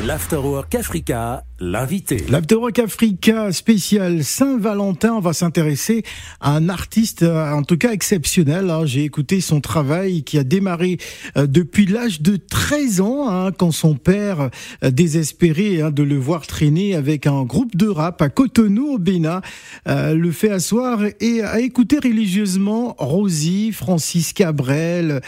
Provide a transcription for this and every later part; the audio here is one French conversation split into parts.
L'Afterwork Africa, l'invité. L'Afterwork Africa spécial Saint-Valentin, on va s'intéresser à un artiste euh, en tout cas exceptionnel. Hein. J'ai écouté son travail qui a démarré euh, depuis l'âge de 13 ans, hein, quand son père, euh, désespéré hein, de le voir traîner avec un groupe de rap à Cotonou au Bénin, le fait asseoir et a écouté religieusement Rosie, Francis Cabrel,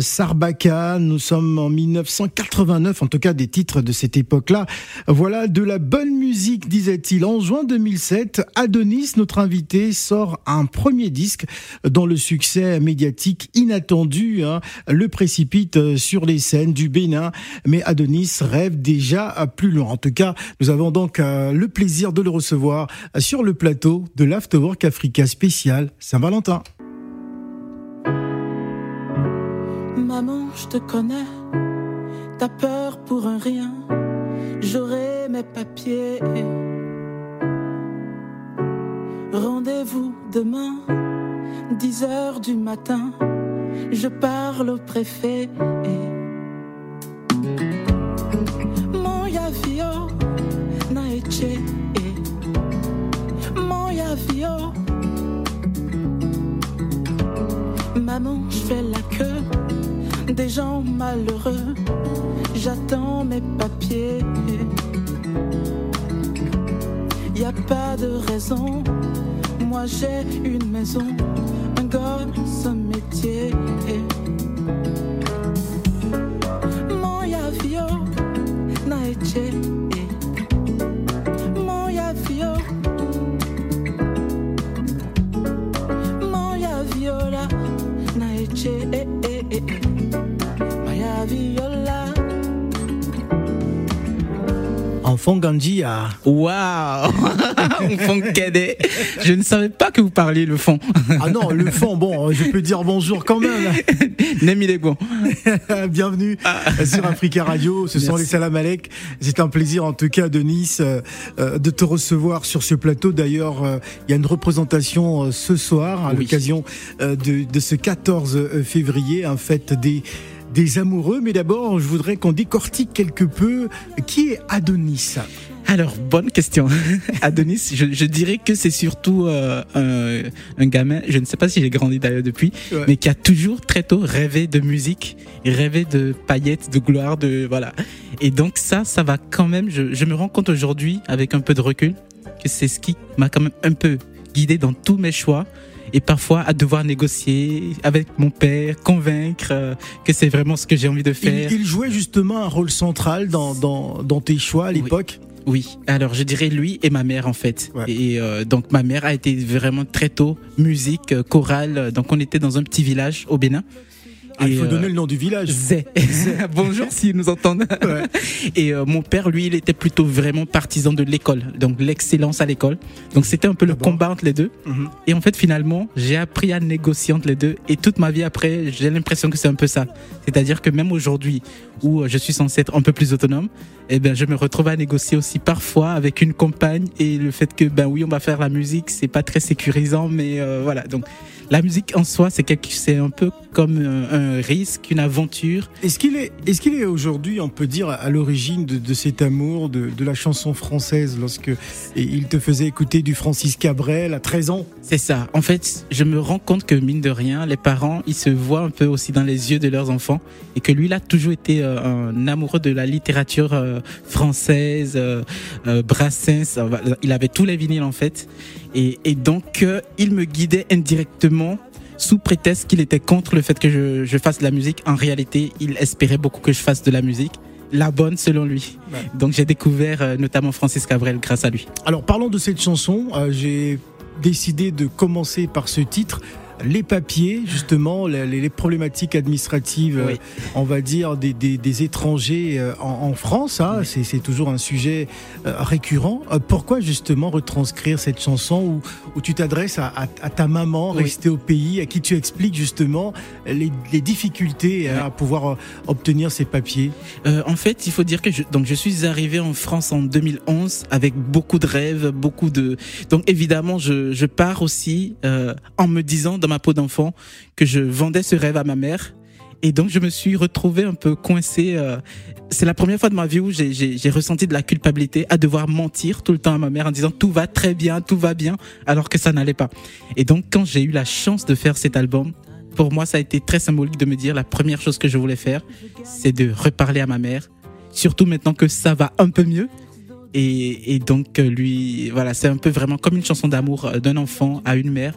Sarbacane. Nous sommes en 1989, en tout cas des titres de cette époque-là. Voilà de la bonne musique, disait-il. En juin 2007, Adonis, notre invité, sort un premier disque dont le succès médiatique inattendu hein, le précipite sur les scènes du Bénin. Mais Adonis rêve déjà plus loin. En tout cas, nous avons donc euh, le plaisir de le recevoir sur le plateau de l'Afterwork Africa spécial Saint-Valentin. Maman, je te connais, t'as peur pour un rien j'aurai mes papiers. Rendez-vous demain, 10 heures du matin, je parle au préfet. Mon yavio na eche, mon yavio. Maman, je fais la queue des gens malheureux j'attends papiers. Y a pas de raison, moi j'ai une maison, un gosse, un métier. À... Waouh Je ne savais pas que vous parliez le fond. Ah non, le fond, bon, je peux dire bonjour quand même. Nemi bon. Bienvenue sur Africa Radio, ce sont les Salam Alek. C'est un plaisir en tout cas de Nice euh, de te recevoir sur ce plateau. D'ailleurs, euh, il y a une représentation euh, ce soir à l'occasion de, de ce 14 février, en fait des des amoureux. Mais d'abord, je voudrais qu'on décortique quelque peu qui est Adonis. Alors, bonne question. Adonis, je, dirais que c'est surtout euh, un, gamin, je ne sais pas si j'ai grandi d'ailleurs depuis, mais qui a toujours très tôt rêvé de musique, rêvé de paillettes, de gloire, de voilà. Et donc ça, ça va quand même, je, je me rends compte aujourd'hui, avec un peu de recul, que c'est ce qui m'a quand même un peu guidé dans tous mes choix et parfois à devoir négocier avec mon père, convaincre euh, que c'est vraiment ce que j'ai envie de faire. Il, jouait justement un rôle central dans, dans, dans tes choix à l'époque oui. alors je dirais lui et ma mère en fait. Et euh, donc ma mère a été vraiment très tôt musique, euh, chorale. Donc on était dans un petit village au Bénin. Ah, il faut donner le nom du village. Zé. Bonjour s'ils nous entendent. Et euh, mon père, lui, il était plutôt vraiment partisan de l'école, donc l'excellence à l'école. Donc c'était un peu le combat entre les deux. Mhm. Et en fait, finalement, j'ai appris à négocier entre les deux. Et toute ma vie après, j'ai l'impression que c'est un peu ça. C'est-à-dire que même aujourd'hui, où je suis censé être un peu plus autonome, eh ben, je me retrouve à négocier aussi parfois avec une compagne. Et le fait que, ben oui, on va faire la musique, c'est pas très sécurisant, mais euh, voilà. Donc la musique en soi, c'est c'est un peu comme un, risque, une aventure. Est-ce qu'il est, qu'il est aujourd'hui, on peut dire, à l'origine de, cet amour de, la chanson française lorsque il te faisait écouter du Francis Cabrel à 13 ans? C'est ça. En fait, je me rends compte que mine de rien, les parents, ils se voient un peu aussi dans les yeux de leurs enfants et que lui, il a toujours été euh, un amoureux de la littérature euh, française, euh, Brassens. Il avait tous les vinyles en fait. Et, et donc, il me guidait indirectement sous prétexte qu'il était contre le fait que je, je, fasse de la musique. En réalité, il espérait beaucoup que je fasse de la musique. La bonne selon lui. Donc j'ai découvert euh, notamment Francis Cabrel grâce à lui. Alors parlons de cette chanson. Euh, j'ai décidé de commencer par ce titre les papiers, justement, les, problématiques administratives, euh, on va dire, des, étrangers euh, en, France. Hein, c'est toujours un sujet euh, récurrent. Pourquoi, justement, retranscrire cette chanson où, tu t'adresses à, ta maman, restée au pays, à qui tu expliques, justement, les, difficultés à pouvoir obtenir ces papiers? En fait, il faut dire que je, donc, je suis arrivé en France en 2011 avec beaucoup de rêves, beaucoup de... Donc, évidemment, je, je pars aussi en me disant dans ma peau d'enfant que je vendais ce rêve à ma mère Et donc, je me suis retrouvé un peu coincé. Euh, c'est la première fois de ma vie où j'ai ressenti de la culpabilité à devoir mentir tout le temps à ma mère en disant tout va très bien, tout va bien, alors que ça n'allait pas. Et donc, quand j'ai eu la chance de faire cet album, pour moi, ça a été très symbolique de me dire la première chose que je voulais faire, c'est de reparler à ma mère, surtout maintenant que ça va un peu mieux. Et, et donc, lui, voilà, c'est un peu vraiment comme une chanson d'amour euh, d'un enfant à une mère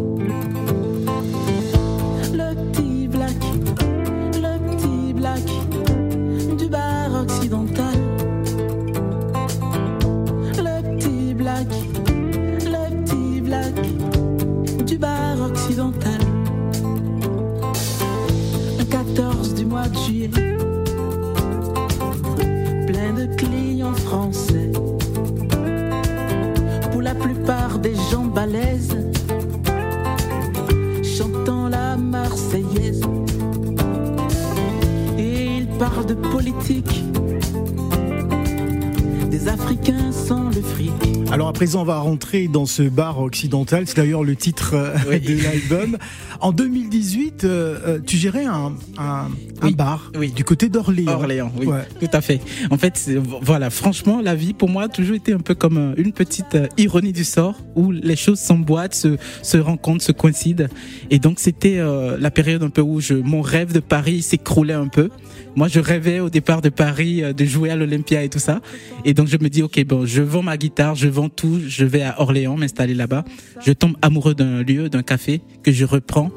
de politique. À présent, on va rentrer dans ce bar occidental. C'est d'ailleurs le titre euh, Oui. de l'album. En 2018, euh, euh, tu gérais un, un, bar Oui. du côté d'Orléans. Orléans, oui, Ouais. tout à fait. En fait, voilà, franchement, la vie pour moi a toujours été un peu comme une petite ironie du sort où les choses s'emboîtent, se, se rencontrent, se coïncident. Et donc, c'était euh, la période un peu où je, mon rêve de Paris s'écroulait un peu. Moi, je rêvais au départ de Paris de jouer à l'Olympia et tout ça. Et donc, je me dis, ok, bon, je vends ma guitare, je vends tout, je vais à Orléans m'installer là-bas. Je tombe amoureux d'un lieu, d'un café que je reprends.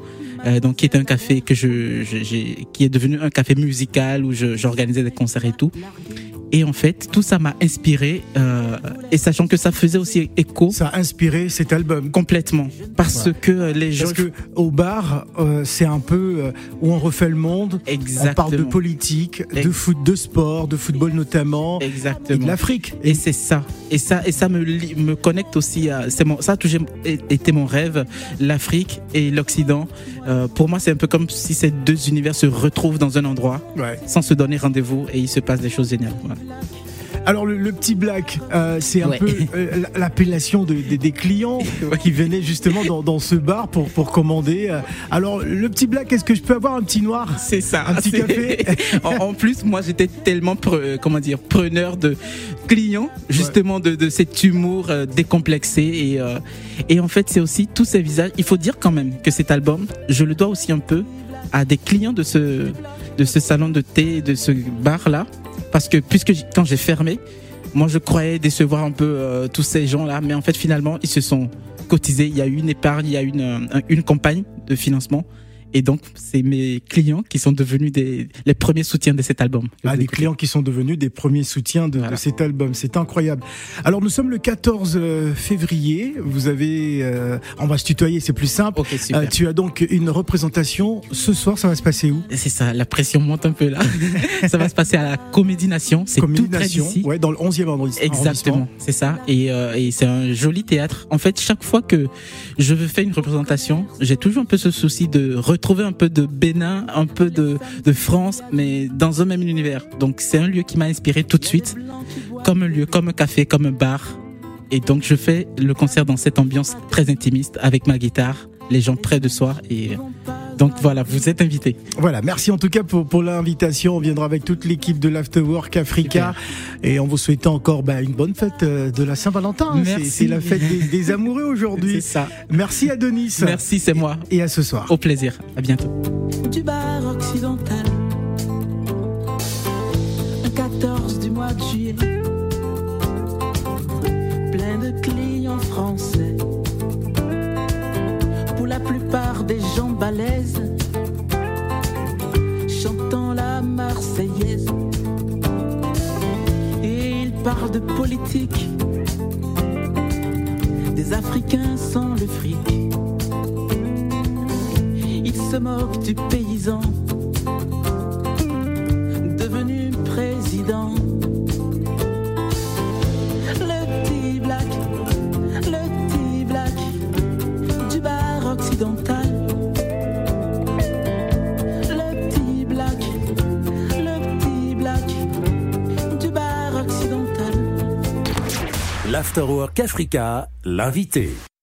Euh, donc qui est un café que je, qui est devenu un café musical où j'organisais des concerts et tout. Et en fait, tout ça m'a inspiré euh, et sachant que ça faisait aussi écho Ça a inspiré cet album. complètement parce Ouais. que euh, les gens Parce que au bar, euh, c'est un peu euh, où on refait le monde. exactement On parle de politique, de foot, de sport, de football notamment, et de exactement l'Afrique. Et c'est ça. Et ça, et ça me, me connecte aussi à. C'est mon, ça a toujours été mon rêve, l'Afrique et l'Occident. Euh, pour moi, c'est un peu comme si ces deux univers se retrouvent dans un endroit Ouais. sans se donner rendez-vous et il se passe des choses géniales. Voilà. Alors le, le petit black, euh, c'est un Ouais. peu euh, l'appellation de- des- des clients qui venaient justement dans, dans ce bar pour, pour commander. euh. Alors le petit black, est-ce que je peux avoir un petit noir? C'est ça. Un petit café? En, en plus, moi, j'étais tellement, pre- comment dire, preneur de clients, justement, de, de cet humour euh, décomplexé. Et, et en fait, c'est aussi tous ces visages. Il faut dire quand même que cet album, je le dois aussi un peu à des clients de ce, de ce salon de thé, de ce bar-là. Parce que, puisque quand j'ai fermé, moi, je croyais décevoir un peu euh, tous ces gens-là. Mais en fait, finalement, ils se sont cotisés. Il y a eu une épargne, il y a une, euh, une campagne de financement. Et donc, c'est mes clients qui sont devenus des, les premiers soutiens de cet album. Ah, des clients qui sont devenus des premiers soutiens de, de cet album, c'est incroyable. Alors nous sommes le 14 euh, février, vous avez, euh, on va se tutoyer, c'est plus simple. Euh, tu as donc une représentation ce soir, ça va se passer où? C'est ça, la pression monte un peu là. ça va se passer à la Comédie Nation. C'est tout près d'ici. ouais, dans le 11e arrondissement. Exactement, c'est ça. Et, euh, et c'est un joli théâtre. En fait, chaque fois que je veux faire une représentation, j'ai toujours un peu ce souci de retrouver un peu de Bénin, un peu de, de France, mais dans un même univers. Donc c'est un lieu qui m'a inspiré tout de suite, comme un lieu, comme un café, comme un bar. Et donc je fais le concert dans cette ambiance très intimiste avec ma guitare, les gens près de soi. Et donc voilà, vous êtes invités. Voilà, merci en tout cas pour, pour l'invitation. On viendra avec toute l'équipe de l'Afterwork Africa et on vous souhaite encore bah, une bonne fête euh, de la Saint-Valentin. C'est- la fête des, des amoureux C'est aujourd'hui. ça. Merci à Denis. Merci, c'est moi. Et à ce soir. Au plaisir. À bientôt. du bar occidental. Un 14 du mois de juillet. Plein de clients français. Balèzes. Chantant la Marseillaise. Et ils parlent de politique. Des Africains sans le fric. Il se moque du paysan l'Afterwork Africa, l'invité.